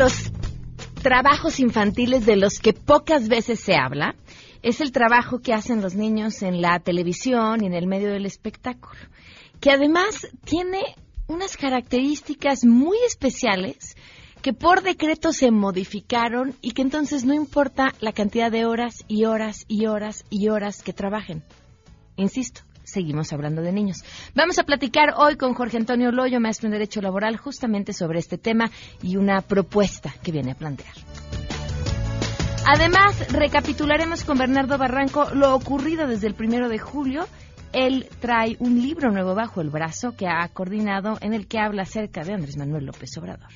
los trabajos infantiles de los que pocas veces se habla es el trabajo que hacen los niños en la televisión y en el medio del espectáculo, que además tiene unas características muy especiales que por decreto se modificaron y que entonces no importa la cantidad de horas y horas y horas y horas que trabajen. Insisto, seguimos hablando de niños. Vamos a platicar hoy con Jorge Antonio Loyo, maestro en Derecho Laboral, justamente sobre este tema y una propuesta que viene a plantear. Además, recapitularemos con Bernardo Barranco lo ocurrido desde el primero de julio. Él trae un libro nuevo bajo el brazo que ha coordinado en el que habla acerca de Andrés Manuel López Obrador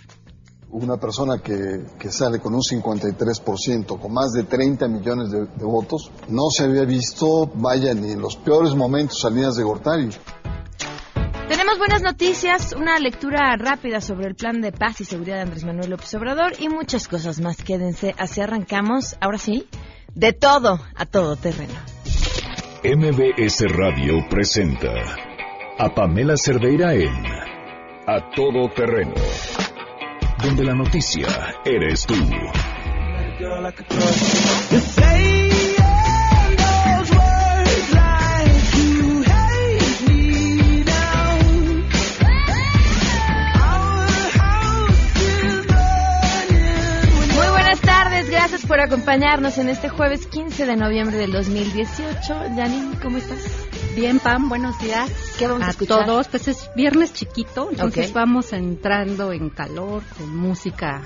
una persona que, que, sale con un 53%, con más de 30 millones de, de, votos, no se había visto, vaya, ni en los peores momentos Salinas de Gortari. Tenemos buenas noticias, una lectura rápida sobre el plan de paz y seguridad de Andrés Manuel López Obrador y muchas cosas más. Quédense, así arrancamos, ahora sí, de todo a todo terreno. MBS Radio presenta a Pamela Cerdeira en A Todo Terreno donde la noticia eres tú. Muy buenas tardes, gracias por acompañarnos en este jueves 15 de noviembre del 2018. Janine, ¿cómo estás? Bien, Pam, buenos días. ¿Qué vamos a, a todos. Pues es viernes chiquito, entonces okay. vamos entrando en calor con música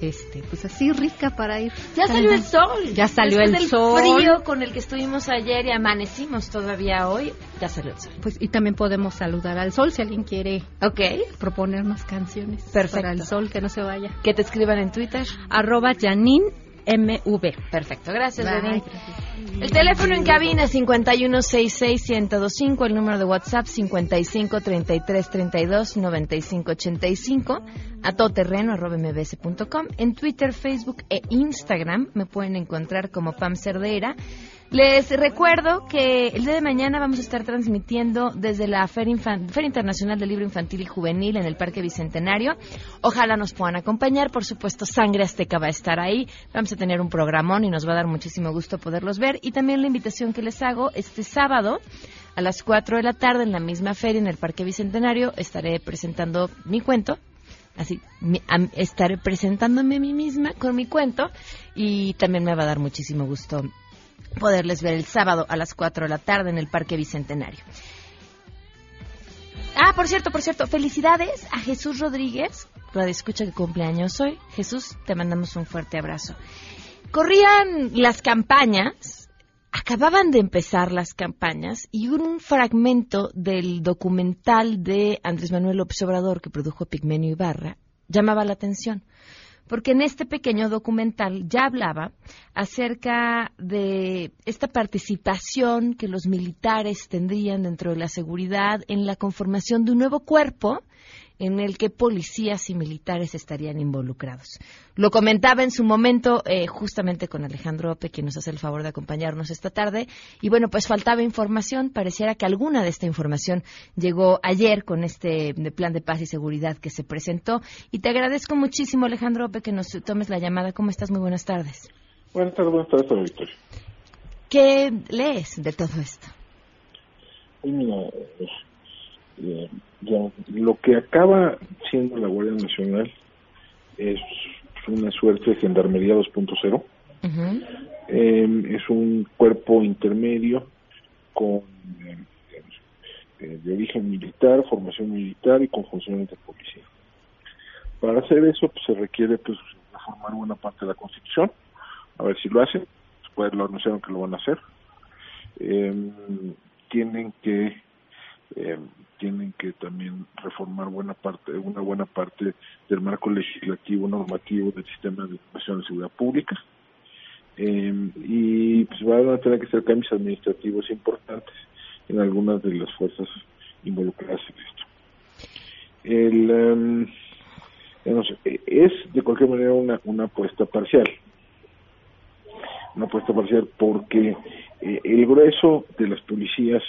este, pues así rica para ir. Ya salió el sol. Ya salió Después el del sol. frío con el que estuvimos ayer y amanecimos todavía hoy, ya salió el sol. Pues y también podemos saludar al sol si alguien quiere okay. proponernos canciones Perfecto. para el sol que no se vaya. Que te escriban en Twitter. Arroba Janine MV. Perfecto, gracias, Janine. El teléfono en cabina 5166125, el número de WhatsApp 5533329585, a todoterreno arroba mbs.com. En Twitter, Facebook e Instagram me pueden encontrar como Pam Cerdera. Les recuerdo que el día de mañana vamos a estar transmitiendo desde la Feria, Internacional del Libro Infantil y Juvenil en el Parque Bicentenario. Ojalá nos puedan acompañar. Por supuesto, Sangre Azteca va a estar ahí. Vamos a tener un programón y nos va a dar muchísimo gusto poderlos ver. Y también la invitación que les hago este sábado a las 4 de la tarde en la misma feria en el Parque Bicentenario estaré presentando mi cuento, así estaré presentándome a mí misma con mi cuento y también me va a dar muchísimo gusto poderles ver el sábado a las 4 de la tarde en el Parque Bicentenario. Ah, por cierto, por cierto, felicidades a Jesús Rodríguez, de escucha que cumpleaños hoy. Jesús, te mandamos un fuerte abrazo. Corrían las campañas, acababan de empezar las campañas y un fragmento del documental de Andrés Manuel López Obrador que produjo Pigmenio Ibarra llamaba la atención porque en este pequeño documental ya hablaba acerca de esta participación que los militares tendrían dentro de la seguridad en la conformación de un nuevo cuerpo en el que policías y militares estarían involucrados. Lo comentaba en su momento eh, justamente con Alejandro Ope, quien nos hace el favor de acompañarnos esta tarde. Y bueno, pues faltaba información. Pareciera que alguna de esta información llegó ayer con este de plan de paz y seguridad que se presentó. Y te agradezco muchísimo, Alejandro Ope, que nos tomes la llamada. ¿Cómo estás? Muy buenas tardes. Buenas tardes, buenas tardes, Victoria. ¿Qué lees de todo esto? Mira, eh, ya, lo que acaba siendo la Guardia Nacional es una suerte de Gendarmería 2.0. Uh -huh. eh, es un cuerpo intermedio con eh, de origen militar, formación militar y con funciones de policía. Para hacer eso pues, se requiere pues reformar buena parte de la Constitución, a ver si lo hacen, después lo anunciaron que lo van a hacer. tienen que eh, tienen que también reformar buena parte, una buena parte del marco legislativo normativo del sistema de información de seguridad pública eh, y pues van a tener que hacer cambios administrativos importantes en algunas de las fuerzas involucradas en esto. El, um, es de cualquier manera una, una apuesta parcial, una apuesta parcial porque eh, el grueso de las policías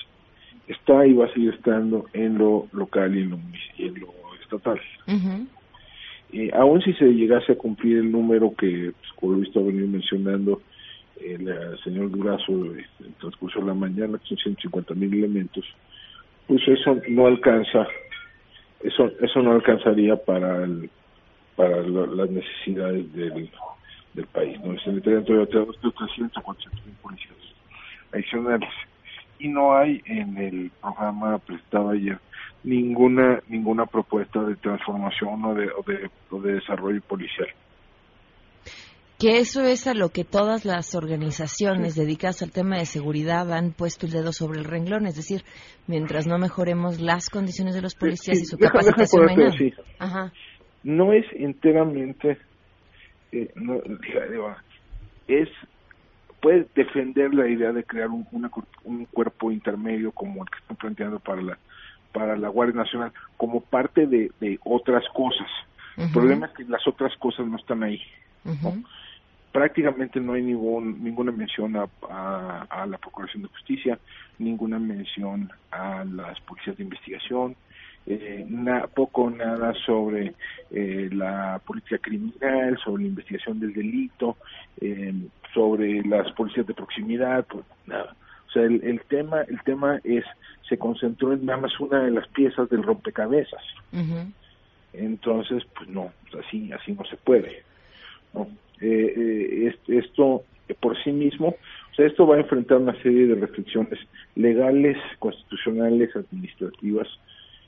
está y va a seguir estando en lo local y en lo, y en lo estatal. Uh -huh. Eh, aún si se llegase a cumplir el número que, pues, como lo he visto venir mencionando el señor Durazo en el transcurso de la mañana, que son 150 mil elementos, pues eso no alcanza, eso eso no alcanzaría para el, para las necesidades del, del país. ¿no? Se necesitarían todavía 300 400 mil policías adicionales. Y no hay en el programa presentado ayer ninguna ninguna propuesta de transformación o de, o de, desarrollo policial. Que eso es a lo que todas las organizaciones dedicadas al tema de seguridad han puesto el dedo sobre el renglón, es decir, mientras no mejoremos las condiciones de los policías y su capacitación, no es enteramente, eh, no, es puede defender la idea de crear un, un cuerpo intermedio como el que están planteando para la para la Guardia Nacional como parte de, de otras cosas. El problema es que las otras cosas no están ahí. Prácticamente no hay ningún, ninguna mención a, a, la Procuración de Justicia, ninguna mención a las policías de investigación, eh, poco nada sobre eh, la política criminal, sobre la investigación del delito, eh, sobre las policías de proximidad, pues nada. O sea, el, el tema, el tema es se concentró en nada más una de las piezas del rompecabezas. Entonces, pues no, así así no se puede. ¿no? Eh, eh, esto por sí mismo, o sea, esto va a enfrentar una serie de restricciones legales, constitucionales, administrativas,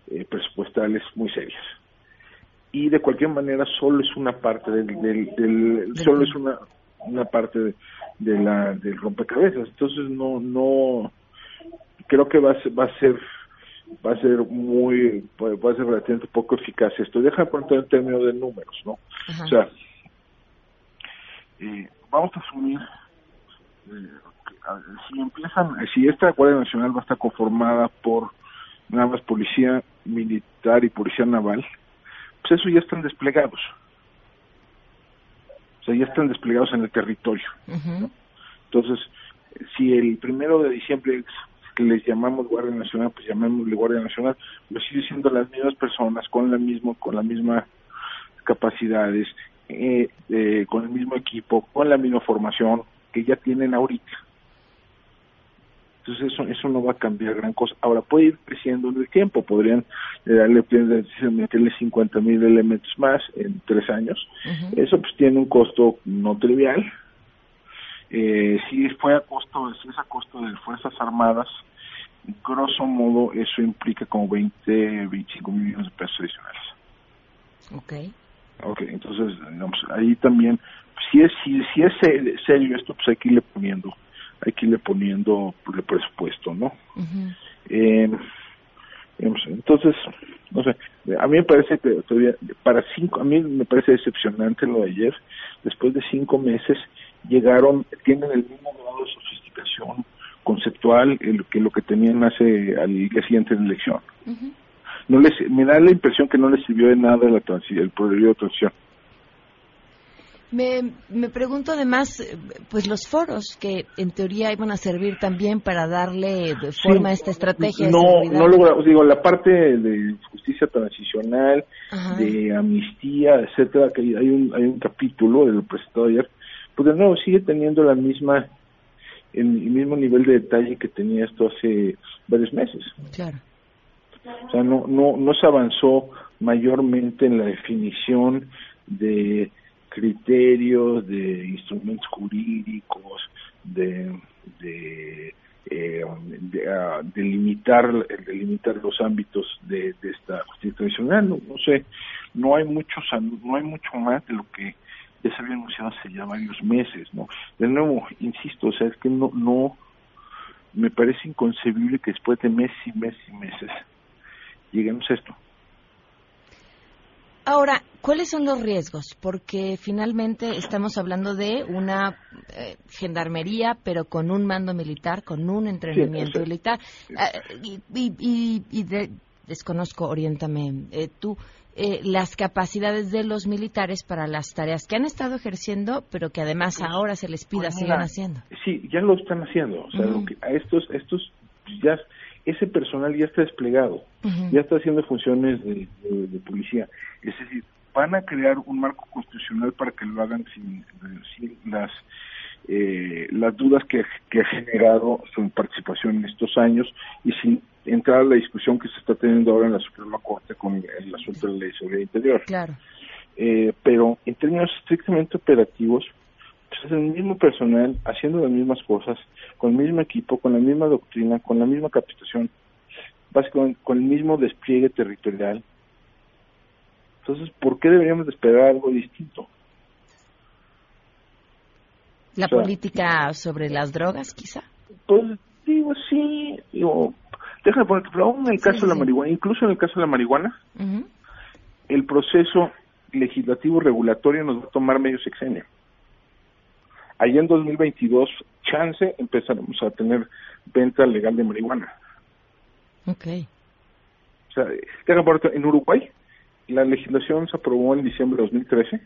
eh, presupuestales muy serias. Y de cualquier manera solo es una parte del, del, solo es una una parte de, de la del rompecabezas. Entonces no no creo que va a ser, va a ser va a ser muy va a ser relativamente poco eficaz esto. Deja de poner en términos de números no o sea eh, vamos a asumir eh, si empiezan si esta guardia nacional va a estar conformada por nada más policía militar y policía naval pues eso ya están desplegados sea ya están desplegados en el territorio entonces si el primero de diciembre que les llamamos Guardia Nacional, pues llamémosle Guardia Nacional, lo sigue siendo las mismas personas con la misma, con la misma capacidades, eh, eh, con el mismo equipo, con la misma formación que ya tienen ahorita. Entonces eso, eso no va a cambiar gran cosa. Ahora puede ir creciendo en el tiempo, podrían eh, darle, meterle 50 mil elementos más en tres años. Eso pues tiene un costo no trivial, eh, si fue a costo, si es a costo de Fuerzas Armadas, grosso modo eso implica como 20, 25 millones de pesos adicionales. Ok. Ok, entonces, ahí también, si es, si, si es serio esto, pues hay que irle poniendo, hay que irle poniendo el presupuesto, ¿no? eh, entonces, no sé, a mí me parece que todavía, para cinco, a mí me parece decepcionante lo de ayer, después de cinco meses llegaron, tienen el mismo grado de sofisticación conceptual que lo que tenían hace al día siguiente de la elección. no les, me da la impresión que no les sirvió de nada la el periodo de transición. Me, me pregunto además, pues los foros que en teoría iban a servir también para darle forma a esta estrategia. No, no logramos, digo, la parte de justicia transicional, de amnistía, etcétera, que hay un, hay un capítulo del presentado ayer pues de nuevo sigue teniendo la misma el, mismo nivel de detalle que tenía esto hace varios meses. Claro. O sea, no, no, no se avanzó mayormente en la definición de criterios, de instrumentos jurídicos, de, de, eh, de, ah, delimitar, los ámbitos de, de esta justicia tradicional. No, no sé, no hay muchos, no hay mucho más de lo que ya se había anunciado hace ya varios meses, ¿no? De nuevo, insisto, o sea, es que no, no, me parece inconcebible que después de meses y meses y meses lleguemos a esto. Ahora, ¿cuáles son los riesgos? Porque finalmente estamos hablando de una eh, gendarmería, pero con un mando militar, con un entrenamiento militar. Eh, y, y, desconozco, oriéntame eh, tú, eh, las capacidades de los militares para las tareas que han estado ejerciendo, pero que además ahora se les pida pues sigan haciendo. Sí, ya lo están haciendo. O sea, a estos, estos ya ese personal ya está desplegado, ya está haciendo funciones de, policía. Es decir, van a crear un marco constitucional para que lo hagan sin, las eh, las dudas que, que, ha generado su participación en estos años y sin entrar a la discusión que se está teniendo ahora en la Suprema Corte con el asunto de la ley de seguridad interior. Claro. Eh, pero en términos estrictamente operativos, es el mismo personal haciendo las mismas cosas, con el mismo equipo, con la misma doctrina, con la misma capacitación, básicamente con el mismo despliegue territorial. Entonces, ¿por qué deberíamos de esperar algo distinto? ¿La política sobre las drogas, quizá? Pues digo, sí, digo, déjame poner, pero aún en el caso de la marihuana, incluso en el caso de la marihuana, el proceso legislativo regulatorio nos va a tomar medio sexenio. Allá en 2022, chance, empezaremos a tener venta legal de marihuana. Ok. O sea, en Uruguay, la legislación se aprobó en diciembre de 2013,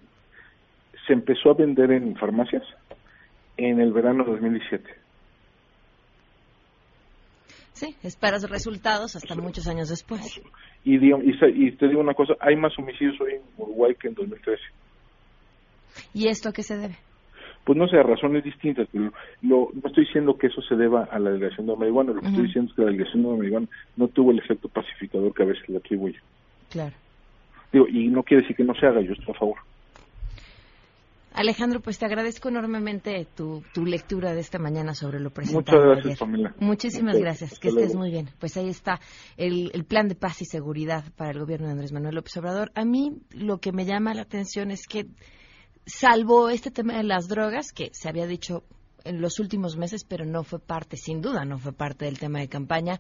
se empezó a vender en farmacias en el verano de 2017. Sí, esperas resultados hasta muchos años después. Y, y, te digo una cosa, hay más homicidios hoy en Uruguay que en 2013. ¿Y esto a qué se debe? Pues no sé, razones distintas, pero no estoy diciendo que eso se deba a la delegación de marihuana, lo que estoy diciendo es que la delegación de marihuana no tuvo el efecto pacificador que a veces le atribuye. Claro. Digo, y no quiere decir que no se haga, yo estoy a favor. Alejandro, pues te agradezco enormemente tu, tu, lectura de esta mañana sobre lo presentado. Muchas gracias, Pamela. Muchísimas gracias, que estés muy bien. Pues ahí está el, el, plan de paz y seguridad para el gobierno de Andrés Manuel López Obrador. A mí lo que me llama la atención es que, salvo este tema de las drogas, que se había dicho en los últimos meses, pero no fue parte, sin duda, no fue parte del tema de campaña,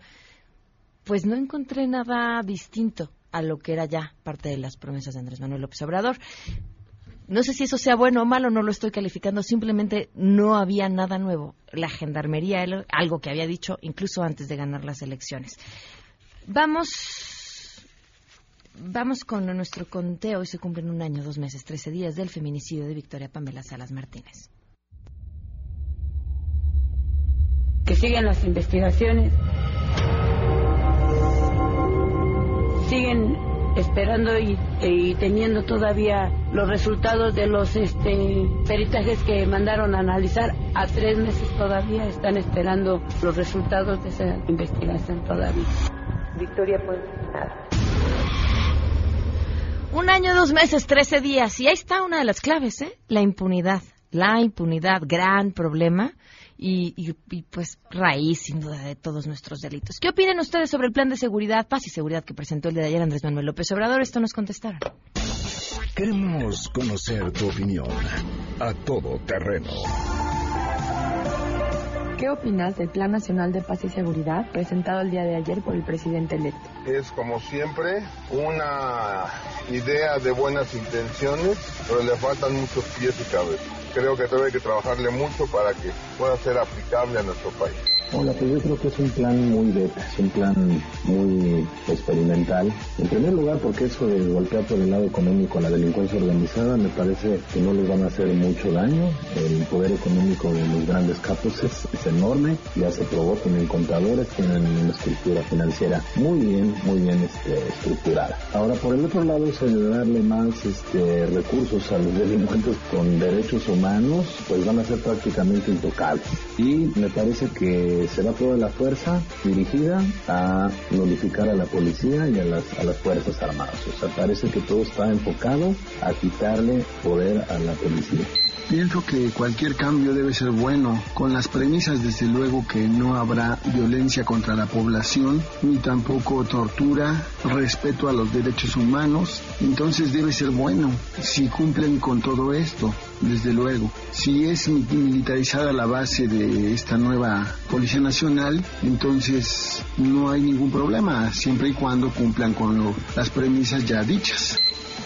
pues no encontré nada distinto a lo que era ya parte de las promesas de Andrés Manuel López Obrador. No sé si eso sea bueno o malo, no lo estoy calificando, simplemente no había nada nuevo. La gendarmería, algo que había dicho incluso antes de ganar las elecciones. Vamos, vamos con nuestro conteo. Hoy se cumplen un año, dos meses, trece días del feminicidio de Victoria Pamela Salas Martínez. Que sigan las investigaciones. Siguen esperando y, teniendo todavía los resultados de los este, peritajes que mandaron a analizar. A tres meses todavía están esperando los resultados de esa investigación todavía. Victoria, nada. Un año, dos meses, trece días. Y ahí está una de las claves, ¿eh? La impunidad. La impunidad, gran problema y, pues raíz sin duda de todos nuestros delitos. ¿Qué opinan ustedes sobre el plan de seguridad, paz y seguridad que presentó el día de ayer Andrés Manuel López Obrador? Esto nos contestaron. Queremos conocer tu opinión a todo terreno. ¿Qué opinas del Plan Nacional de Paz y Seguridad presentado el día de ayer por el presidente electo? Es como siempre una idea de buenas intenciones, pero le faltan muchos pies y cabezas creo que todavía hay que trabajarle mucho para que pueda ser aplicable a nuestro país. Hola, pues yo creo que es un plan muy beta, es un plan muy experimental. En primer lugar, porque eso de golpear por el lado económico a la delincuencia organizada me parece que no les van a hacer mucho daño. El poder económico de los grandes capos es, enorme, ya se probó, tienen contadores, tienen una estructura financiera muy bien, muy bien este, estructurada. Ahora, por el otro lado, es darle más este, recursos a los delincuentes con derechos humanos, pues van a ser prácticamente intocables. Y me parece que será toda la fuerza dirigida a nullificar a la policía y a las, a las Fuerzas Armadas. O sea, parece que todo está enfocado a quitarle poder a la policía. Pienso que cualquier cambio debe ser bueno, con las premisas desde luego que no habrá violencia contra la población, ni tampoco tortura, respeto a los derechos humanos, entonces debe ser bueno si cumplen con todo esto, desde luego. Si es militarizada la base de esta nueva Policía Nacional, entonces no hay ningún problema, siempre y cuando cumplan con las premisas ya dichas.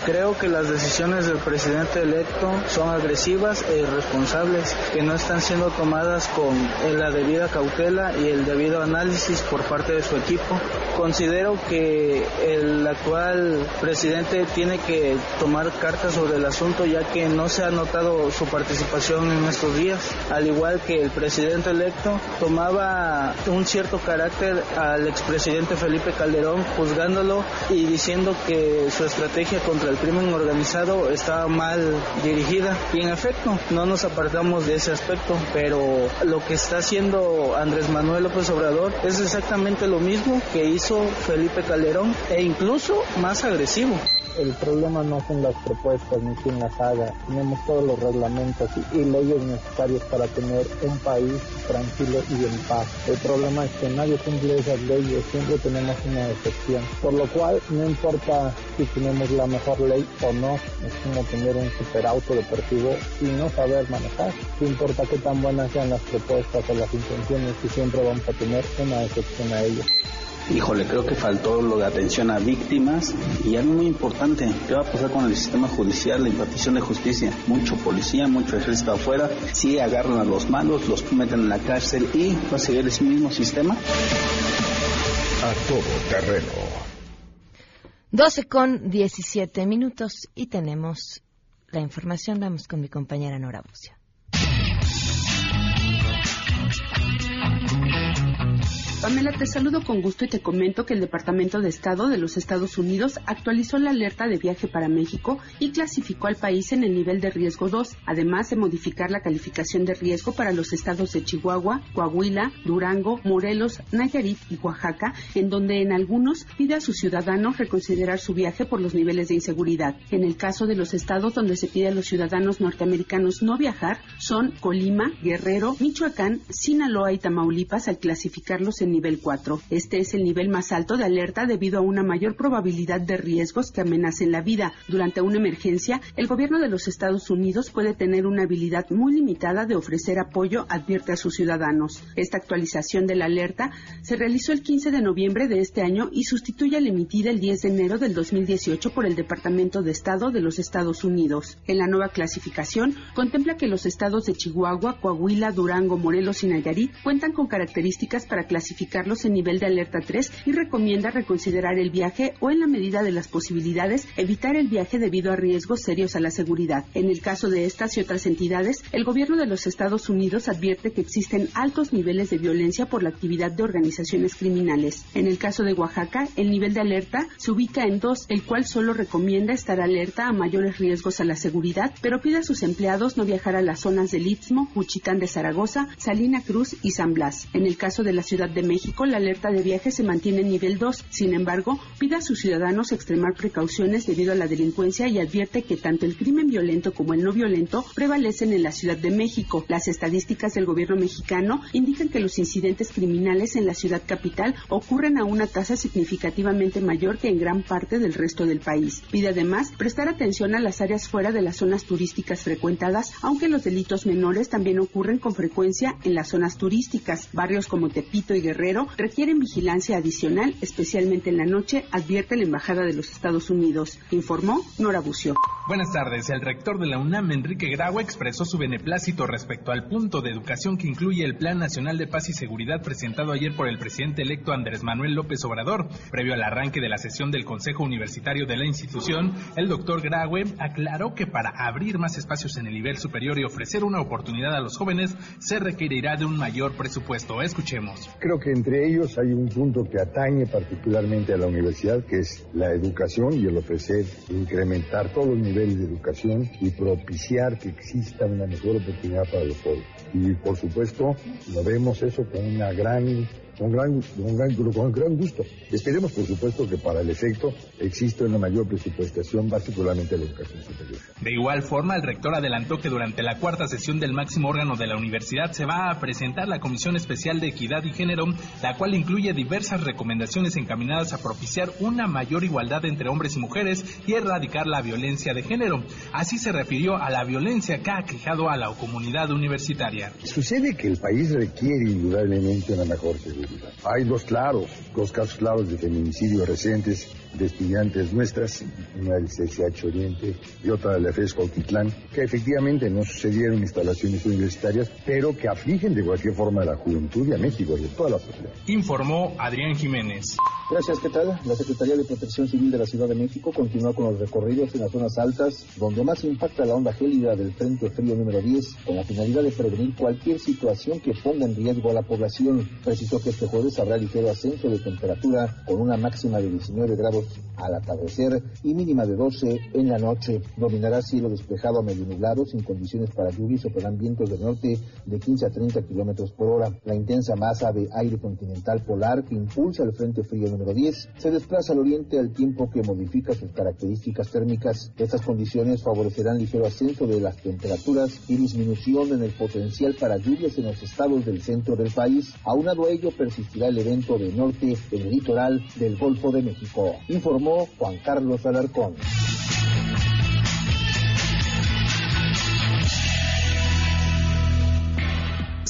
Creo que las decisiones del presidente electo son agresivas e irresponsables, que no están siendo tomadas con la debida cautela y el debido análisis por parte de su equipo. Considero que el actual presidente tiene que tomar cartas sobre el asunto ya que no se ha notado su participación en estos días, al igual que el presidente electo tomaba un cierto carácter al expresidente Felipe Calderón juzgándolo y diciendo que su estrategia contra contra el crimen organizado está mal dirigida y en efecto no nos apartamos de ese aspecto, pero lo que está haciendo Andrés Manuel López Obrador es exactamente lo mismo que hizo Felipe Calderón e incluso más agresivo. El problema no son las propuestas ni quien las haga. Tenemos todos los reglamentos y, leyes necesarias para tener un país tranquilo y en paz. El problema es que nadie cumple esas leyes, siempre tenemos una excepción. Por lo cual, no importa si tenemos la mejor ley o no, es como tener un superauto deportivo y no saber manejar. No importa qué tan buenas sean las propuestas o las intenciones, y siempre vamos a tener una excepción a ellas. Híjole, creo que faltó lo de atención a víctimas y algo muy importante, ¿qué va a pasar con el sistema judicial, la impartición de justicia? Mucho policía, mucho ejército afuera, si agarran a los malos, los meten en la cárcel y va a seguir ese mismo sistema. A todo terreno. 12 con 17 minutos y tenemos la información. Vamos con mi compañera Nora Bucio. Pamela, te saludo con gusto y te comento que el Departamento de Estado de los Estados Unidos actualizó la alerta de viaje para México y clasificó al país en el nivel de riesgo 2, además de modificar la calificación de riesgo para los estados de Chihuahua, Coahuila, Durango, Morelos, Nayarit y Oaxaca, en donde en algunos pide a sus ciudadanos reconsiderar su viaje por los niveles de inseguridad. En el caso de los estados donde se pide a los ciudadanos norteamericanos no viajar, son Colima, Guerrero, Michoacán, Sinaloa y Tamaulipas al clasificarlos en nivel 4. Este es el nivel más alto de alerta debido a una mayor probabilidad de riesgos que amenacen la vida. Durante una emergencia, el gobierno de los Estados Unidos puede tener una habilidad muy limitada de ofrecer apoyo, advierte a sus ciudadanos. Esta actualización de la alerta se realizó el 15 de noviembre de este año y sustituye a la emitida el 10 de enero del 2018 por el Departamento de Estado de los Estados Unidos. En la nueva clasificación, contempla que los estados de Chihuahua, Coahuila, Durango, Morelos y Nayarit cuentan con características para clasificar en nivel de alerta 3 y recomienda reconsiderar el viaje o en la medida de las posibilidades evitar el viaje debido a riesgos serios a la seguridad. En el caso de estas y otras entidades, el gobierno de los Estados Unidos advierte que existen altos niveles de violencia por la actividad de organizaciones criminales. En el caso de Oaxaca, el nivel de alerta se ubica en 2, el cual solo recomienda estar alerta a mayores riesgos a la seguridad, pero pide a sus empleados no viajar a las zonas del Istmo, Juchitán de Zaragoza, Salina Cruz y San Blas. En el caso de la Ciudad de México, México, la alerta de viaje se mantiene en nivel 2. Sin embargo, pide a sus ciudadanos extremar precauciones debido a la delincuencia y advierte que tanto el crimen violento como el no violento prevalecen en la Ciudad de México. Las estadísticas del gobierno mexicano indican que los incidentes criminales en la ciudad capital ocurren a una tasa significativamente mayor que en gran parte del resto del país. Pide además prestar atención a las áreas fuera de las zonas turísticas frecuentadas, aunque los delitos menores también ocurren con frecuencia en las zonas turísticas. Barrios como Tepito y Guerrero requieren vigilancia adicional, especialmente en la noche, advierte la Embajada de los Estados Unidos, informó Nora Bucio. Buenas tardes. El rector de la UNAM, Enrique Grau, expresó su beneplácito respecto al punto de educación que incluye el Plan Nacional de Paz y Seguridad presentado ayer por el presidente electo Andrés Manuel López Obrador. Previo al arranque de la sesión del Consejo Universitario de la institución, el doctor Graue aclaró que para abrir más espacios en el nivel superior y ofrecer una oportunidad a los jóvenes, se requerirá de un mayor presupuesto. Escuchemos. Creo que entre ellos hay un punto que atañe particularmente a la universidad, que es la educación y el ofrecer, incrementar todos los niveles de educación y propiciar que exista una mejor oportunidad para los jóvenes. Y por supuesto, lo vemos eso con una gran con gran, con gran, con gran gusto. Esperemos, por supuesto, que para el efecto exista una mayor presupuestación, particularmente en la educación superior. De igual forma, el rector adelantó que durante la cuarta sesión del máximo órgano de la universidad se va a presentar la Comisión Especial de Equidad y Género, la cual incluye diversas recomendaciones encaminadas a propiciar una mayor igualdad entre hombres y mujeres y erradicar la violencia de género. Así se refirió a la violencia que ha aquejado a la comunidad universitaria. Sucede que el país requiere indudablemente una mejor seguridad hay dos claros, dos casos claros de feminicidio recientes de estudiantes nuestras, una del CCH Oriente y otra de la Altitlán, que efectivamente no sucedieron instalaciones universitarias, pero que afligen de cualquier forma a la juventud y a México, de toda la sociedad. Informó Adrián Jiménez. Gracias, ¿qué tal? La Secretaría de Protección Civil de la Ciudad de México continúa con los recorridos en las zonas altas, donde más impacta la onda gélida del Frente Frío número 10, con la finalidad de prevenir cualquier situación que ponga en riesgo a la población. Precisó que este jueves habrá ligero ascenso de temperatura con una máxima de 19 grados al atardecer y mínima de 12 en la noche. Dominará cielo despejado a medio nublado sin condiciones para lluvias y operarán vientos del norte de 15 a 30 kilómetros por hora. La intensa masa de aire continental polar que impulsa el frente frío número 10 se desplaza al oriente al tiempo que modifica sus características térmicas. Estas condiciones favorecerán ligero ascenso de las temperaturas y disminución en el potencial para lluvias en los estados del centro del país. Aunado a ello persistirá el evento de norte en el litoral del Golfo de México, informó Juan Carlos Alarcón.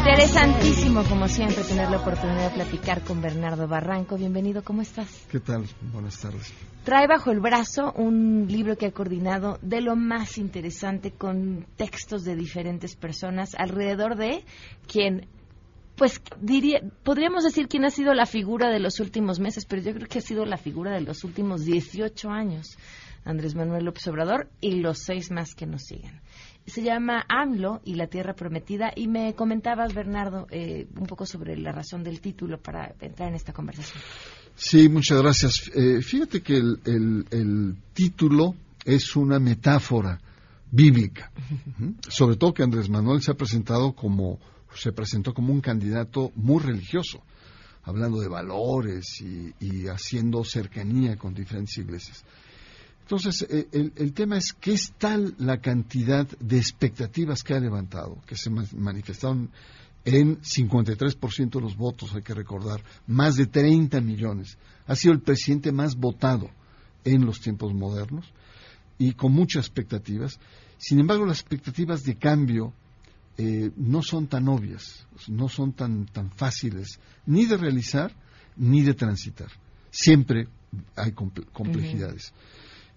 Interesantísimo, como siempre, tener la oportunidad de platicar con Bernardo Barranco. Bienvenido, ¿cómo estás? ¿Qué tal? Buenas tardes. Trae bajo el brazo un libro que ha coordinado de lo más interesante con textos de diferentes personas alrededor de quien pues diría, podríamos decir quién ha sido la figura de los últimos meses, pero yo creo que ha sido la figura de los últimos 18 años, Andrés Manuel López Obrador y los seis más que nos siguen se llama AMLO y la Tierra Prometida y me comentabas, Bernardo, eh, un poco sobre la razón del título para entrar en esta conversación. Sí, muchas gracias. Eh, fíjate que el, título es una metáfora bíblica, sobre todo que Andrés Manuel se ha presentado como se presentó como un candidato muy religioso, hablando de valores y haciendo cercanía con diferentes iglesias. Entonces, eh, el, tema es qué es tal la cantidad de expectativas que ha levantado, que se manifestaron en 53% de los votos, hay que recordar, más de 30 millones. Ha sido el presidente más votado en los tiempos modernos y con muchas expectativas. Sin embargo, las expectativas de cambio eh, no son tan obvias, no son tan, tan fáciles ni de realizar ni de transitar. Siempre hay complejidades.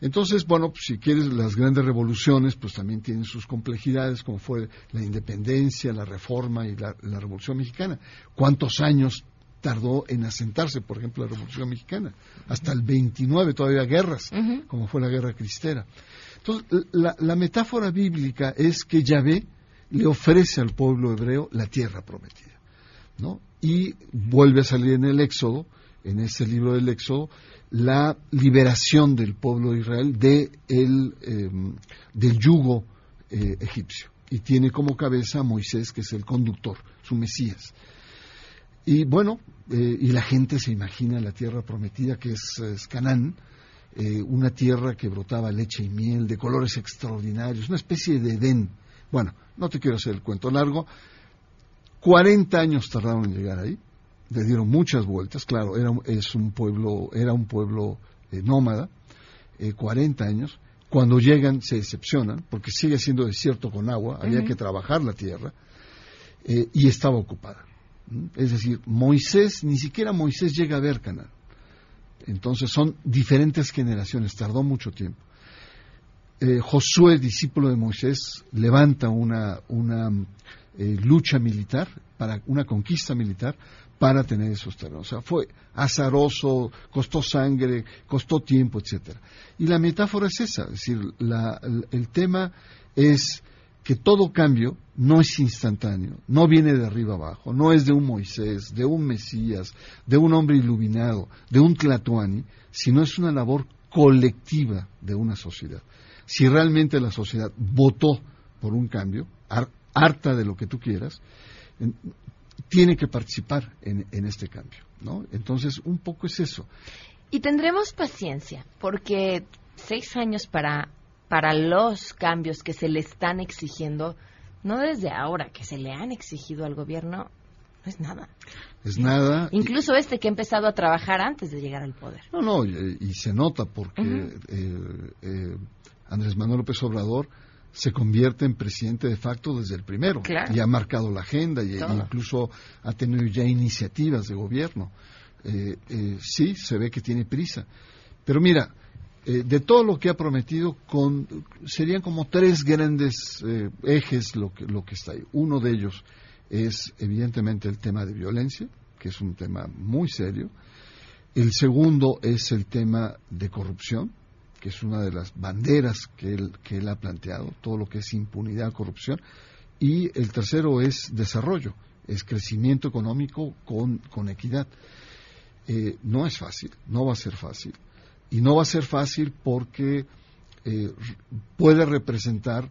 Entonces, bueno, pues, si quieres las grandes revoluciones, pues también tienen sus complejidades, como fue la independencia, la reforma y la, revolución mexicana. ¿Cuántos años tardó en asentarse, por ejemplo, la revolución mexicana? Hasta el 29 todavía guerras, como fue la guerra cristera. Entonces, la, la metáfora bíblica es que Yahvé le ofrece al pueblo hebreo la tierra prometida, ¿no? Y vuelve a salir en el Éxodo, en ese libro del Éxodo, la liberación del pueblo de Israel de el, em, del yugo eh, egipcio. Y tiene como cabeza Moisés, que es el conductor, su Mesías. Y bueno, eh, y la gente se imagina la tierra prometida, que es, Canaán, eh, una tierra que brotaba leche y miel, de colores extraordinarios, una especie de Edén. Bueno, no te quiero hacer el cuento largo. 40 años tardaron en llegar ahí le dieron muchas vueltas, claro, era, es un pueblo, era un pueblo eh, nómada, 40 eh, años, cuando llegan se decepcionan, porque sigue siendo desierto con agua, había que trabajar la tierra, eh, y estaba ocupada. Es decir, Moisés, ni siquiera Moisés llega a ver Canaán. Entonces son diferentes generaciones, tardó mucho tiempo. Josué, discípulo de Moisés, levanta una, una lucha militar, para una conquista militar, para tener esos terrenos. O sea, fue azaroso, costó sangre, costó tiempo, etcétera. Y la metáfora es esa, es decir, el tema es que todo cambio no es instantáneo, no viene de arriba abajo, no es de un Moisés, de un Mesías, de un hombre iluminado, de un Tlatoani, sino es una labor colectiva de una sociedad. Si realmente la sociedad votó por un cambio, harta de lo que tú quieras, tiene que participar en, este cambio, ¿no? Entonces, un poco es eso. Y tendremos paciencia, porque seis años para, para los cambios que se le están exigiendo, no desde ahora que se le han exigido al gobierno, no es nada. Es nada. Incluso este que ha empezado a trabajar antes de llegar al poder. No, no, y, se nota porque eh, eh, Andrés Manuel López Obrador se convierte en presidente de facto desde el primero y ha marcado la agenda y, incluso ha tenido ya iniciativas de gobierno. Eh, eh, sí, se ve que tiene prisa. Pero mira, Eh, de todo lo que ha prometido, con, serían como tres grandes eh, ejes lo que, lo que está ahí. Uno de ellos es, evidentemente, el tema de violencia, que es un tema muy serio. El segundo es el tema de corrupción, que es una de las banderas que él, que él ha planteado, todo lo que es impunidad, corrupción. Y el tercero es desarrollo, es crecimiento económico con, con equidad. Eh, no es fácil, no va a ser fácil. Y no va a ser fácil porque eh, puede representar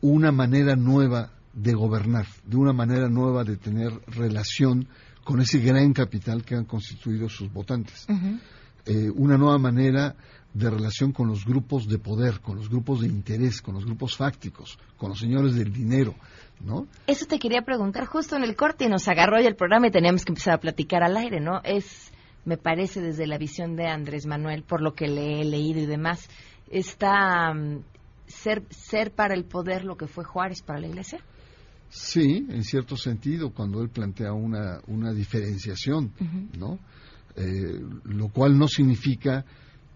una manera nueva de gobernar, de una manera nueva de tener relación con ese gran capital que han constituido sus votantes. Eh, una nueva manera de relación con los grupos de poder, con los grupos de interés, con los grupos fácticos, con los señores del dinero, ¿no? Eso te quería preguntar justo en el corte y nos agarró ya el programa y teníamos que empezar a platicar al aire, ¿no? Es, me parece, desde la visión de Andrés Manuel, por lo que le he leído y demás, está mm, ser, ser para el poder lo que fue Juárez para la Iglesia. Sí, en cierto sentido, cuando él plantea una, una diferenciación, ¿no? Eh, lo cual no significa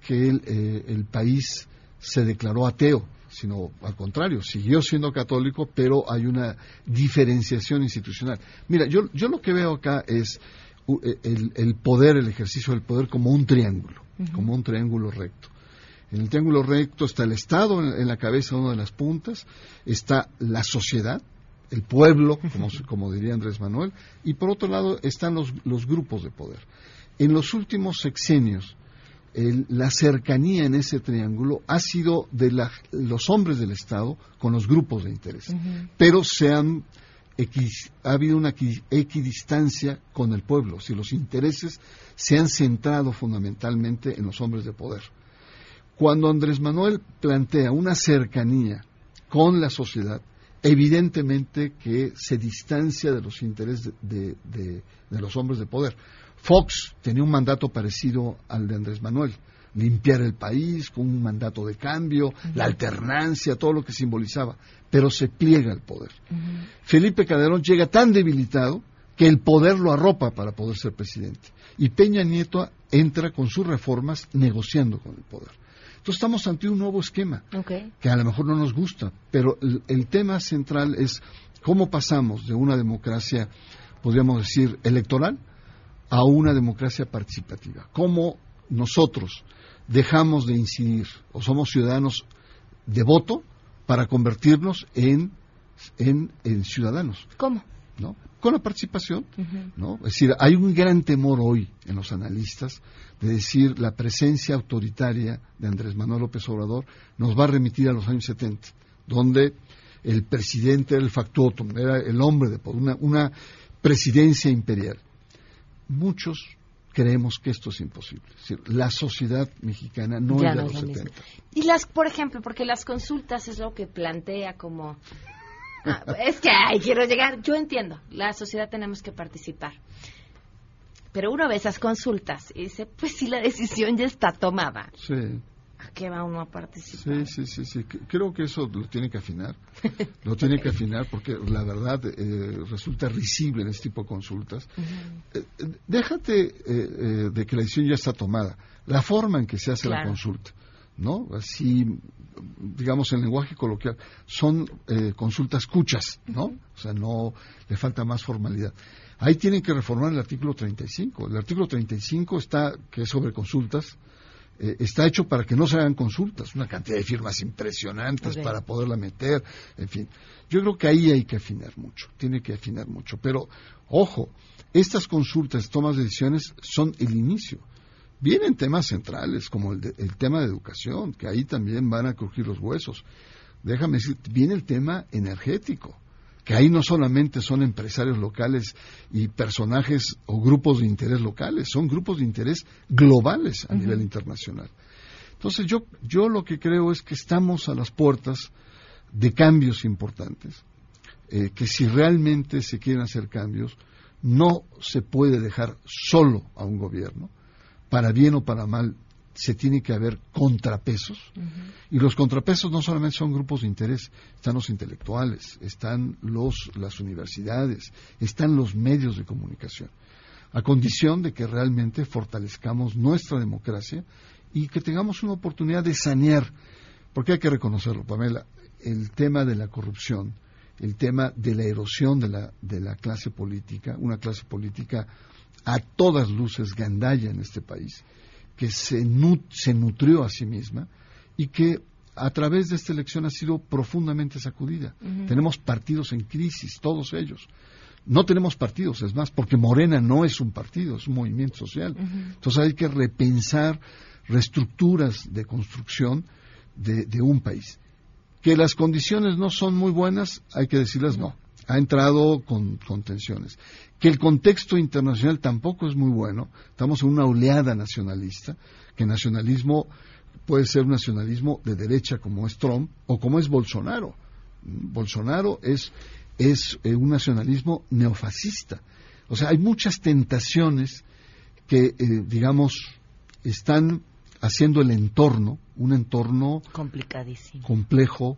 que el, eh, el, país se declaró ateo, sino al contrario, siguió siendo católico, pero hay una diferenciación institucional. Mira, yo, yo lo que veo acá es eh, el, el poder, el ejercicio del poder como un triángulo, como un triángulo recto. En el triángulo recto está el Estado en, en la cabeza, una de las puntas, está la sociedad, el pueblo, como, como, diría Andrés Manuel, y por otro lado están los, los grupos de poder. En los últimos sexenios, el, la cercanía en ese triángulo ha sido de la, los hombres del Estado con los grupos de interés, uh -huh. pero se han ha habido una equidistancia con el pueblo, si los intereses se han centrado fundamentalmente en los hombres de poder. Cuando Andrés Manuel plantea una cercanía con la sociedad, evidentemente que se distancia de los intereses de, de, de, los hombres de poder. Fox tenía un mandato parecido al de Andrés Manuel, limpiar el país con un mandato de cambio, uh -huh. la alternancia, todo lo que simbolizaba, pero se pliega el poder. Uh -huh. Felipe Calderón llega tan debilitado que el poder lo arropa para poder ser presidente. Y Peña Nieto entra con sus reformas negociando con el poder. Entonces estamos ante un nuevo esquema okay. que a lo mejor no nos gusta, pero el, el, tema central es cómo pasamos de una democracia, podríamos decir, electoral a una democracia participativa. Cómo nosotros dejamos de incidir o somos ciudadanos de voto para convertirnos en, en, en ciudadanos. ¿Cómo? ¿No? Con la participación, uh -huh. ¿no? Es decir, hay un gran temor hoy en los analistas de decir la presencia autoritaria de Andrés Manuel López Obrador nos va a remitir a los años 70, donde el presidente era el factotum, era el hombre de una, una presidencia imperial. Muchos creemos que esto es imposible. Es decir, la sociedad mexicana no ya es de no los es 70. Y las, por ejemplo, porque las consultas es lo que plantea como... Ah, es que ay, quiero llegar. Yo entiendo, la sociedad tenemos que participar. Pero uno ve esas consultas y dice, pues si la decisión ya está tomada. Sí. ¿A qué va uno a participar? Sí, sí, sí, sí. Creo que eso lo tiene que afinar. Lo tiene que afinar porque la verdad eh, resulta risible en este tipo de consultas. Uh -huh. eh, déjate eh, de que la decisión ya está tomada. La forma en que se hace claro. la consulta, ¿no? Así, digamos en lenguaje coloquial, son consultas cuchas, ¿no? Uh -huh. O sea, no le falta más formalidad. Ahí tienen que reformar el artículo 35. El artículo 35 está, que es sobre consultas, eh, está hecho para que no se hagan consultas, una cantidad de firmas impresionantes okay. para poderla meter, en fin. Yo creo que ahí hay que afinar mucho, tiene que afinar mucho. Pero, ojo, estas consultas, tomas de decisiones son el inicio. Vienen temas centrales como el, de, el tema de educación, que ahí también van a crujir los huesos. Déjame decir, viene el tema energético que ahí no solamente son empresarios locales y personajes o grupos de interés locales, son grupos de interés globales a uh -huh. nivel internacional. Entonces yo, yo lo que creo es que estamos a las puertas de cambios importantes, eh, que si realmente se quieren hacer cambios, no se puede dejar solo a un gobierno, para bien o para mal, se tiene que haber contrapesos. Uh -huh. Y los contrapesos no solamente son grupos de interés, están los intelectuales, están los, las universidades, están los medios de comunicación, a condición de que realmente fortalezcamos nuestra democracia y que tengamos una oportunidad de sanear, porque hay que reconocerlo, Pamela, el tema de la corrupción, el tema de la erosión de la, de la clase política, una clase política a todas luces gandalla en este país, que se, se nutrió a sí misma y que a través de esta elección ha sido profundamente sacudida. Tenemos partidos en crisis, todos ellos. No tenemos partidos, es más, porque Morena no es un partido, es un movimiento social. Entonces hay que repensar reestructuras de construcción de, un país. Que las condiciones no son muy buenas, hay que decirles no. Ha entrado con, con tensiones. Que el contexto internacional tampoco es muy bueno. Estamos en una oleada nacionalista, que nacionalismo puede ser un nacionalismo de derecha como es Trump o como es Bolsonaro. Bolsonaro es, es eh, un nacionalismo neofascista. O sea, hay muchas tentaciones que, eh, digamos, están haciendo el entorno, un entorno complicadísimo, complejo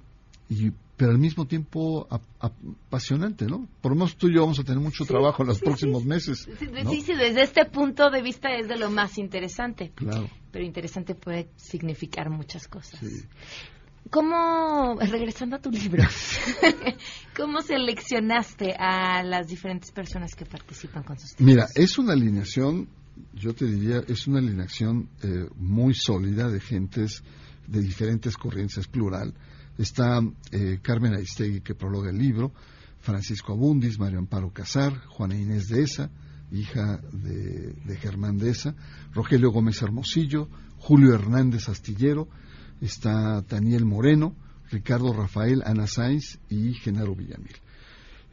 y pero al mismo tiempo apasionante, ¿no? Por lo menos tú y yo vamos a tener mucho trabajo en los próximos meses. Sí, sí, desde este punto de vista es de lo más interesante. Claro. Pero interesante puede significar muchas cosas. ¿Cómo, regresando a tu libro, cómo seleccionaste a las diferentes personas que participan con sus Mira, es una alineación, yo te diría, es una alineación eh, muy sólida de gentes de diferentes corrientes, plural Está eh, Carmen Aistegui, que prologa el libro, Francisco Abundis, Mario Amparo Casar, Juana Inés de Esa, hija de, Germán de Esa, Rogelio Gómez Hermosillo, Julio Hernández Astillero, está Daniel Moreno, Ricardo Rafael, Ana Sainz y Genaro Villamil.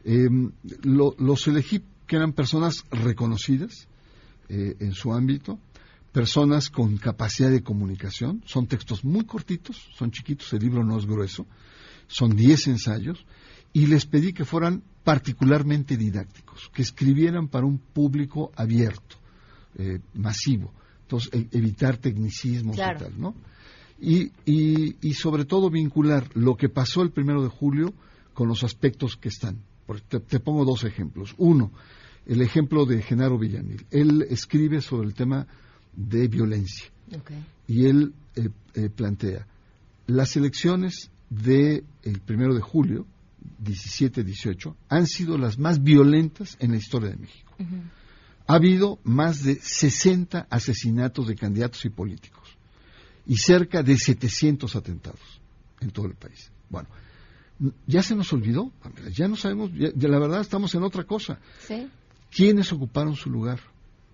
Em, los elegí que eran personas reconocidas eh, en su ámbito, personas con capacidad de comunicación. Son textos muy cortitos, son chiquitos, el libro no es grueso, son 10 ensayos, y les pedí que fueran particularmente didácticos, que escribieran para un público abierto, eh, masivo. Entonces, e, evitar tecnicismos y tal, ¿no? Y, y, sobre todo vincular lo que pasó el primero de julio con los aspectos que están. Te, te pongo dos ejemplos. Uno, el ejemplo de Genaro Villamil. Él escribe sobre el tema de violencia. Y él eh, eh, plantea, las elecciones del el primero de julio, 17-18, han sido las más violentas en la historia de México. Ha habido más de 60 asesinatos de candidatos y políticos y cerca de 700 atentados en todo el país. Bueno, ya se nos olvidó, ya no sabemos, de la verdad estamos en otra cosa. ¿Quiénes ocuparon su lugar?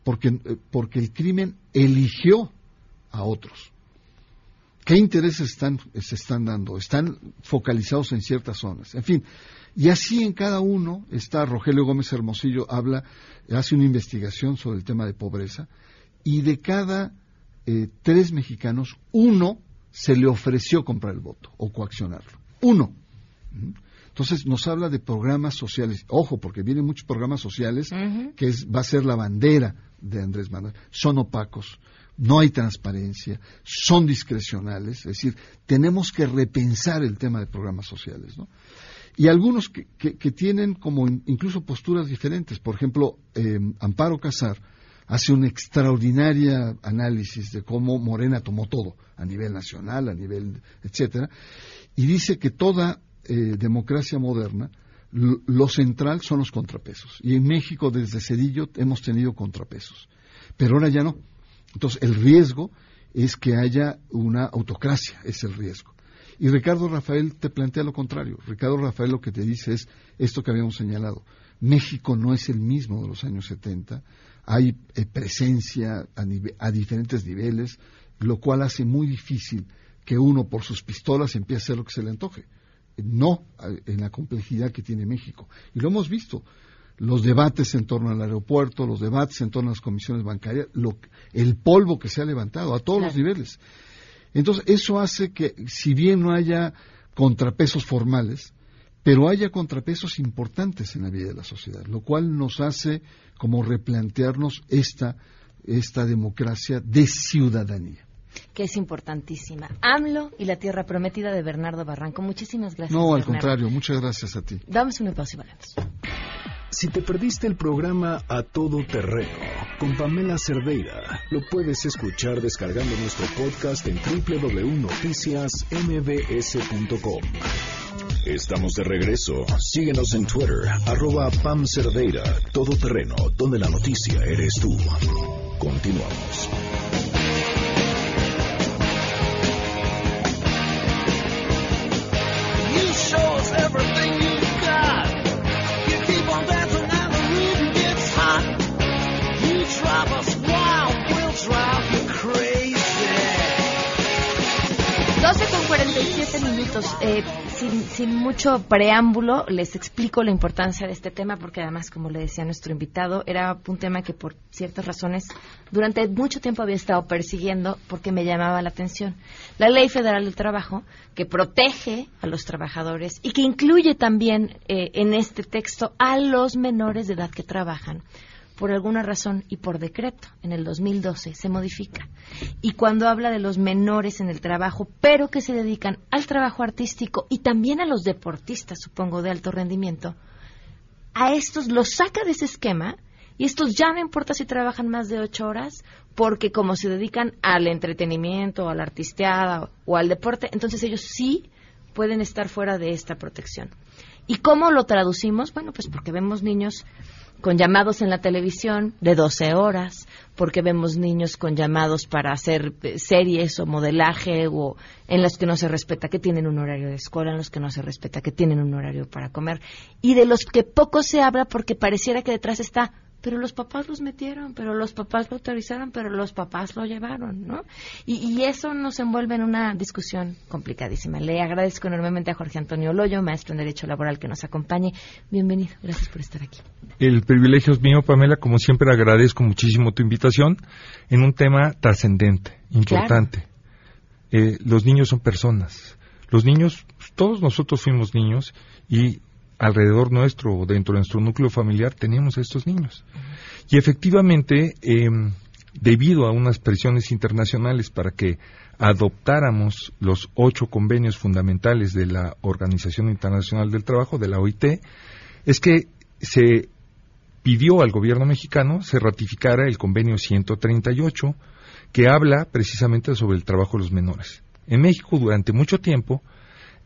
Porque, eh, porque el crimen eligió a otros. ¿Qué intereses están, se están dando? Están focalizados en ciertas zonas. En fin, y así en cada uno está Rogelio Gómez Hermosillo, habla, hace una investigación sobre el tema de pobreza, y de cada eh, tres mexicanos, uno se le ofreció comprar el voto o coaccionarlo. Uno. Entonces nos habla de programas sociales. Ojo, porque vienen muchos programas sociales que es, va a ser la bandera de Andrés Manuel. Son opacos, no hay transparencia, son discrecionales. Es decir, tenemos que repensar el tema de programas sociales. ¿no? Y algunos que, tienen como incluso posturas diferentes. Por ejemplo, eh, Amparo Casar hace un extraordinario análisis de cómo Morena tomó todo, a nivel nacional, a nivel, etcétera, y dice que toda eh, democracia moderna, lo central son los contrapesos. Y en México, desde Cedillo, hemos tenido contrapesos. Pero ahora ya no. Entonces, el riesgo es que haya una autocracia, es el riesgo. Y Ricardo Rafael te plantea lo contrario. Ricardo Rafael lo que te dice es esto que habíamos señalado. México no es el mismo de los años 70. Hay eh, presencia a, a diferentes niveles, lo cual hace muy difícil que uno por sus pistolas empiece a hacer lo que se le antoje no en la complejidad que tiene México. Y lo hemos visto. Los debates en torno al aeropuerto, los debates en torno a las comisiones bancarias, el polvo que se ha levantado a todos los niveles. Entonces, eso hace que, si bien no haya contrapesos formales, pero haya contrapesos importantes en la vida de la sociedad, lo cual nos hace como replantearnos esta, esta democracia de ciudadanía que es importantísima. AMLO y la Tierra Prometida de Bernardo Barranco. Muchísimas gracias. No, al contrario, muchas gracias a ti. Damos un espacio y Si te perdiste el programa A Todo Terreno con Pamela Cerdeira, lo puedes escuchar descargando nuestro podcast en www.noticiasmbs.com. Estamos de regreso. Síguenos en Twitter, arroba Pam Cerdeira, Todo Terreno, donde la noticia eres tú. Continuamos. Eh, sin, mucho preámbulo, les explico la importancia de este tema porque además, como le decía nuestro invitado, era un tema que por ciertas razones durante mucho tiempo había estado persiguiendo porque me llamaba la atención. La Ley Federal del Trabajo, que protege a los trabajadores y que incluye también eh, en este texto a los menores de edad que trabajan por alguna razón y por decreto en el 2012 se modifica. Y cuando habla de los menores en el trabajo, pero que se dedican al trabajo artístico y también a los deportistas, supongo, de alto rendimiento, a estos los saca de ese esquema y estos ya no importa si trabajan más de ocho horas, porque como se dedican al entretenimiento, a la artisteada o al deporte, entonces ellos sí pueden estar fuera de esta protección. ¿Y cómo lo traducimos? Bueno, pues porque vemos niños con llamados en la televisión de 12 horas, porque vemos niños con llamados para hacer eh, series o modelaje o en los que no se respeta que tienen un horario de escuela, en los que no se respeta que tienen un horario para comer. Y de los que poco se habla porque pareciera que detrás está pero los papás los metieron, pero los papás lo autorizaron, pero los papás lo llevaron, ¿no? Y, eso nos envuelve en una discusión complicadísima. Le agradezco enormemente a Jorge Antonio Loyo, maestro en Derecho Laboral, que nos acompañe. Bienvenido, gracias por estar aquí. El privilegio es mío, Pamela. Como siempre, agradezco muchísimo tu invitación en un tema trascendente, importante. Eh, los niños son personas. Los niños, todos nosotros fuimos niños y alrededor nuestro o dentro de nuestro núcleo familiar teníamos a estos niños. Y efectivamente, em, debido a unas presiones internacionales para que adoptáramos los ocho convenios fundamentales de la Organización Internacional del Trabajo, de la OIT, es que se pidió al gobierno mexicano se ratificara el convenio 138 que habla precisamente sobre el trabajo de los menores. En México durante mucho tiempo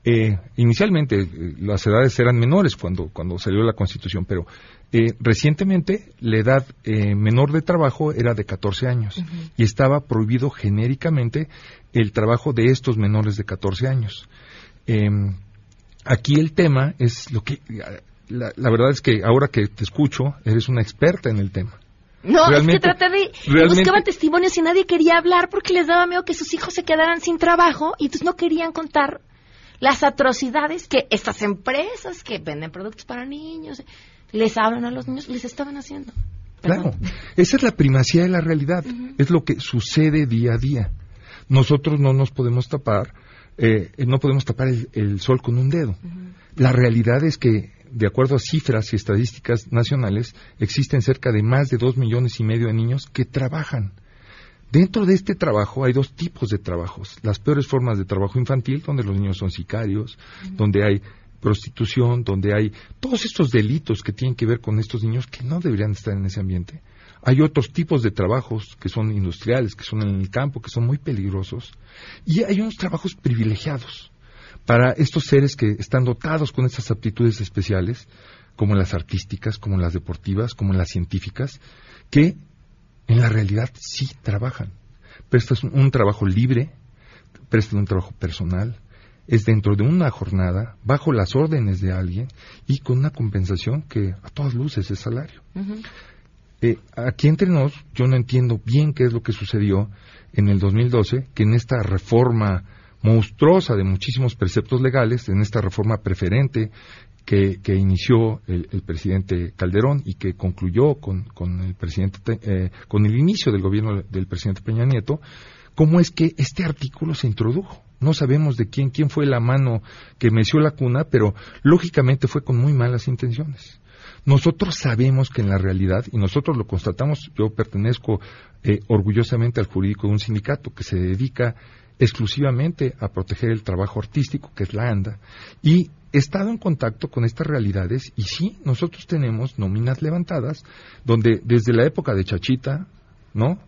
eh, inicialmente eh, las edades eran menores cuando, cuando salió la Constitución, pero eh, recientemente la edad menor de trabajo era de 14 años y estaba prohibido genéricamente el trabajo de estos menores de 14 años. Em, aquí el tema es lo que... La, verdad es que ahora que te escucho, eres una experta en el tema. No, es que traté de... Buscaban testimonios y nadie quería hablar porque les daba miedo que sus hijos se quedaran sin trabajo y entonces no querían contar las atrocidades que estas empresas que venden productos para niños les hablan a los niños, les estaban haciendo. Claro, esa es la primacía de la realidad, es lo que sucede día a día. Nosotros no nos podemos tapar, eh, no podemos tapar el, sol con un dedo. La realidad es que, de acuerdo a cifras y estadísticas nacionales, existen cerca de más de dos millones y medio de niños que trabajan. Dentro de este trabajo hay dos tipos de trabajos. Las peores formas de trabajo infantil, donde los niños son sicarios, donde hay prostitución, donde hay todos estos delitos que tienen que ver con estos niños que no deberían estar en ese ambiente. Hay otros tipos de trabajos que son industriales, que son en el campo, que son muy peligrosos. Y hay unos trabajos privilegiados para estos seres que están dotados con estas aptitudes especiales, como las artísticas, como las deportivas, como las científicas, que en la realidad sí trabajan. Prestas un trabajo libre, prestan un trabajo personal, es dentro de una jornada, bajo las órdenes de alguien y con una compensación que a todas luces es salario. Eh, aquí entre nos, yo no entiendo bien qué es lo que sucedió en el 2012, que en esta reforma monstruosa de muchísimos preceptos legales, en esta reforma preferente que, inició el, presidente Calderón y que concluyó con, el presidente eh, con el inicio del gobierno del presidente Peña Nieto, cómo es que este artículo se introdujo. No sabemos de quién, quién fue la mano que meció la cuna, pero lógicamente fue con muy malas intenciones. Nosotros sabemos que en la realidad, y nosotros lo constatamos, yo pertenezco eh, orgullosamente al jurídico de un sindicato que se dedica exclusivamente a proteger el trabajo artístico, que es la ANDA, y he estado en contacto con estas realidades y sí, nosotros tenemos nóminas levantadas donde desde la época de Chachita, ¿no?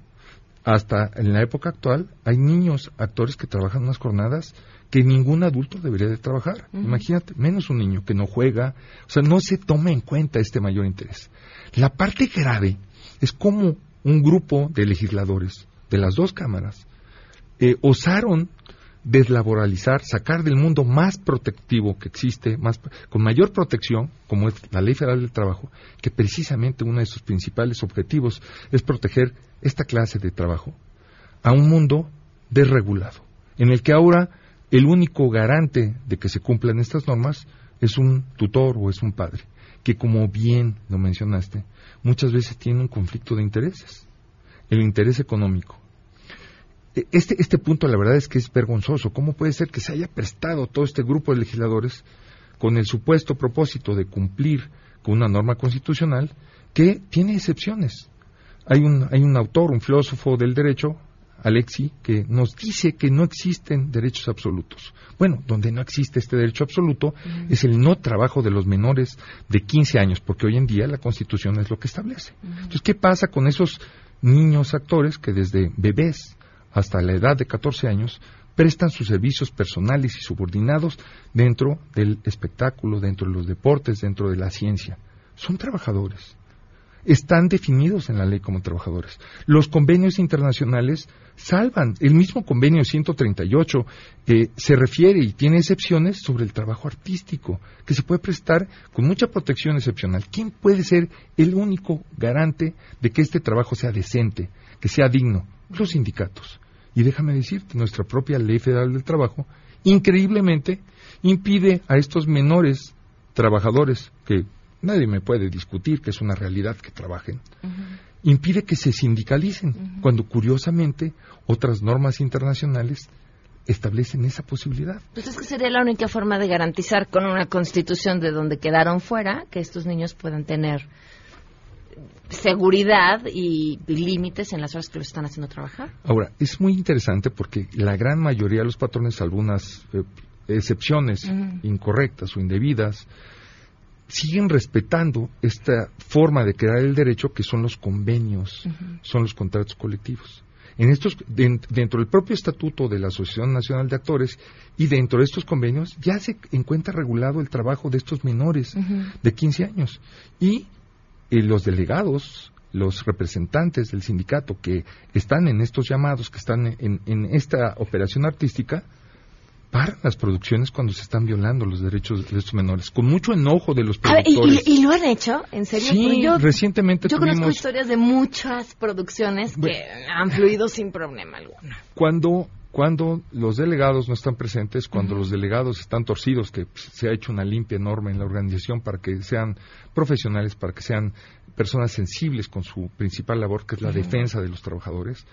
Hasta en la época actual hay niños, actores que trabajan unas jornadas que ningún adulto debería de trabajar. Imagínate, menos un niño que no juega, o sea, no se toma en cuenta este mayor interés. La parte grave es como un grupo de legisladores de las dos cámaras eh, osaron deslaboralizar, sacar del mundo más protectivo que existe, más, con mayor protección, como es la Ley Federal del Trabajo, que precisamente uno de sus principales objetivos es proteger esta clase de trabajo a un mundo desregulado, en el que ahora el único garante de que se cumplan estas normas es un tutor o es un padre, que como bien lo mencionaste, muchas veces tiene un conflicto de intereses, el interés económico este, este punto la verdad es que es vergonzoso. ¿Cómo puede ser que se haya prestado todo este grupo de legisladores con el supuesto propósito de cumplir con una norma constitucional que tiene excepciones? Hay un, hay un autor, un filósofo del derecho, Alexi, que nos dice que no existen derechos absolutos. Bueno, donde no existe este derecho absoluto es el no trabajo de los menores de 15 años, porque hoy en día la Constitución es lo que establece. Entonces, ¿qué pasa con esos niños actores que desde bebés hasta la edad de 14 años prestan sus servicios personales y subordinados dentro del espectáculo, dentro de los deportes, dentro de la ciencia. Son trabajadores. Están definidos en la ley como trabajadores. Los convenios internacionales salvan. El mismo convenio 138 eh, se refiere y tiene excepciones sobre el trabajo artístico, que se puede prestar con mucha protección excepcional. ¿Quién puede ser el único garante de que este trabajo sea decente, que sea digno? Los sindicatos. Y déjame decirte, nuestra propia Ley Federal del Trabajo, increíblemente, impide a estos menores trabajadores, que nadie me puede discutir que es una realidad que trabajen, impide que se sindicalicen, cuando curiosamente otras normas internacionales establecen esa posibilidad. Pues es que sería la única forma de garantizar con una constitución de donde quedaron fuera que estos niños puedan tener seguridad y límites en las horas que los están haciendo trabajar. Ahora, es muy interesante porque la gran mayoría de los patrones, algunas eh, excepciones incorrectas o indebidas, siguen respetando esta forma de crear el derecho que son los convenios, son los contratos colectivos. En estos, dentro del propio estatuto de la Asociación Nacional de Actores y dentro de estos convenios ya se encuentra regulado el trabajo de estos menores de 15 años. Y y los delegados, los representantes del sindicato que están en estos llamados, que están en, esta operación artística, paran las producciones cuando se están violando los derechos de estos menores, con mucho enojo de los productores. ¿y, lo han hecho? ¿En serio? Sí, recientemente Yo conozco historias de muchas producciones que han fluido sin problema alguno. Cuando cuando los delegados no están presentes, cuando los delegados están torcidos, que se ha hecho una limpia enorme en la organización para que sean profesionales, para que sean personas sensibles con su principal labor, que es la defensa de los trabajadores,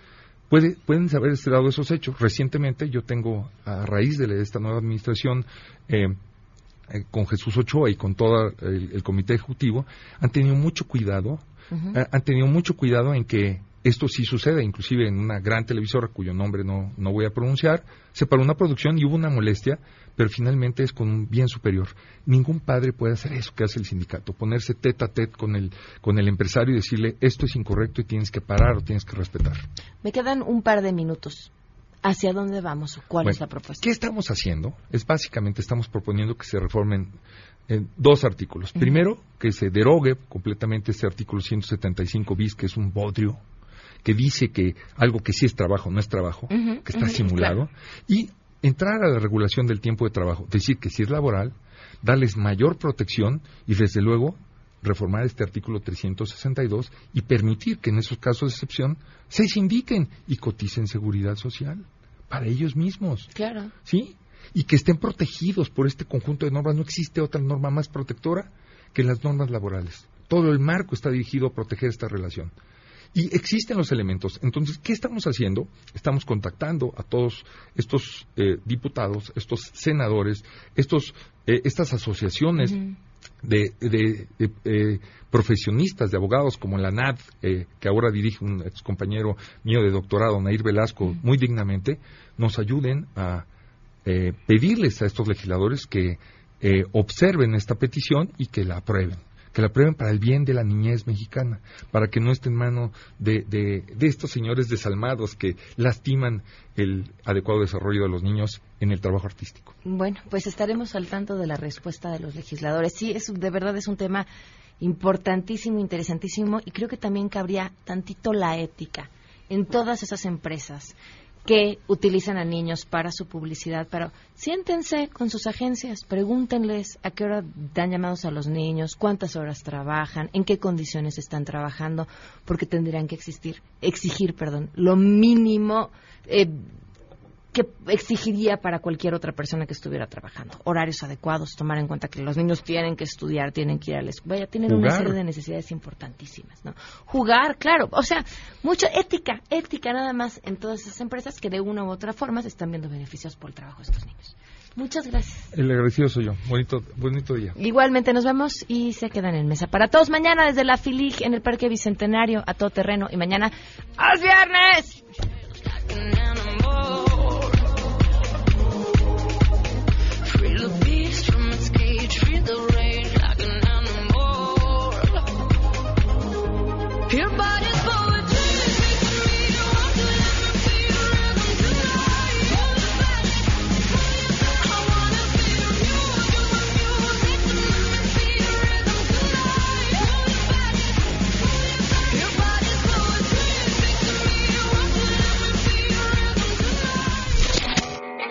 puede, pueden haber dado esos hechos. Recientemente yo tengo, a raíz de esta nueva administración, eh, eh, con Jesús Ochoa y con todo el, comité ejecutivo, han tenido mucho cuidado, eh, han tenido mucho cuidado en que esto sí sucede, inclusive en una gran televisora cuyo nombre no, no voy a pronunciar, se paró una producción y hubo una molestia, pero finalmente es con un bien superior. Ningún padre puede hacer eso que hace el sindicato, ponerse tete a tete con el, con el empresario y decirle esto es incorrecto y tienes que parar o tienes que respetar. Me quedan un par de minutos. ¿Hacia dónde vamos o cuál es la propuesta? ¿Qué estamos haciendo? Es básicamente estamos proponiendo que se reformen dos artículos. Primero, que se derogue completamente este artículo 175 bis, que es un bodrio que dice que algo que sí es trabajo no es trabajo, que está simulado, y entrar a la regulación del tiempo de trabajo, decir que si es laboral, darles mayor protección y desde luego reformar este artículo 362 y permitir que en esos casos de excepción se sindiquen y coticen seguridad social para ellos mismos. Claro. ¿Sí? Y que estén protegidos por este conjunto de normas. No existe otra norma más protectora que las normas laborales. Todo el marco está dirigido a proteger esta relación. Y existen los elementos. Entonces, ¿qué estamos haciendo? Estamos contactando a todos estos eh, diputados, estos senadores, estos, eh, estas asociaciones de, eh, profesionistas, de abogados como la NAD, que ahora dirige un ex compañero mío de doctorado, Nair Velasco, muy dignamente, nos ayuden a pedirles a estos legisladores que eh, observen esta petición y que la aprueben que la aprueben para el bien de la niñez mexicana, para que no esté en mano de, de, estos señores desalmados que lastiman el adecuado desarrollo de los niños en el trabajo artístico. Bueno, pues estaremos al tanto de la respuesta de los legisladores. Sí, es, de verdad es un tema importantísimo, interesantísimo y creo que también cabría tantito la ética en todas esas empresas que utilizan a niños para su publicidad, pero siéntense con sus agencias, pregúntenles a qué hora dan llamados a los niños, cuántas horas trabajan, en qué condiciones están trabajando, porque tendrían que existir, exigir, perdón, lo mínimo eh, que exigiría para cualquier otra persona que estuviera trabajando. Horarios adecuados, tomar en cuenta que los niños tienen que estudiar, tienen que ir a la escuela, tienen una serie de necesidades importantísimas, ¿no? Jugar, claro, o sea, mucha ética, ética nada más en todas esas empresas que de una u otra forma se están viendo beneficios por el trabajo de estos niños. Muchas gracias. El agradecido soy yo. Bonito, bonito día. Igualmente nos vemos y se quedan en mesa. Para todos mañana desde la FILIG en el Parque Bicentenario a todo terreno y mañana ¡al viernes!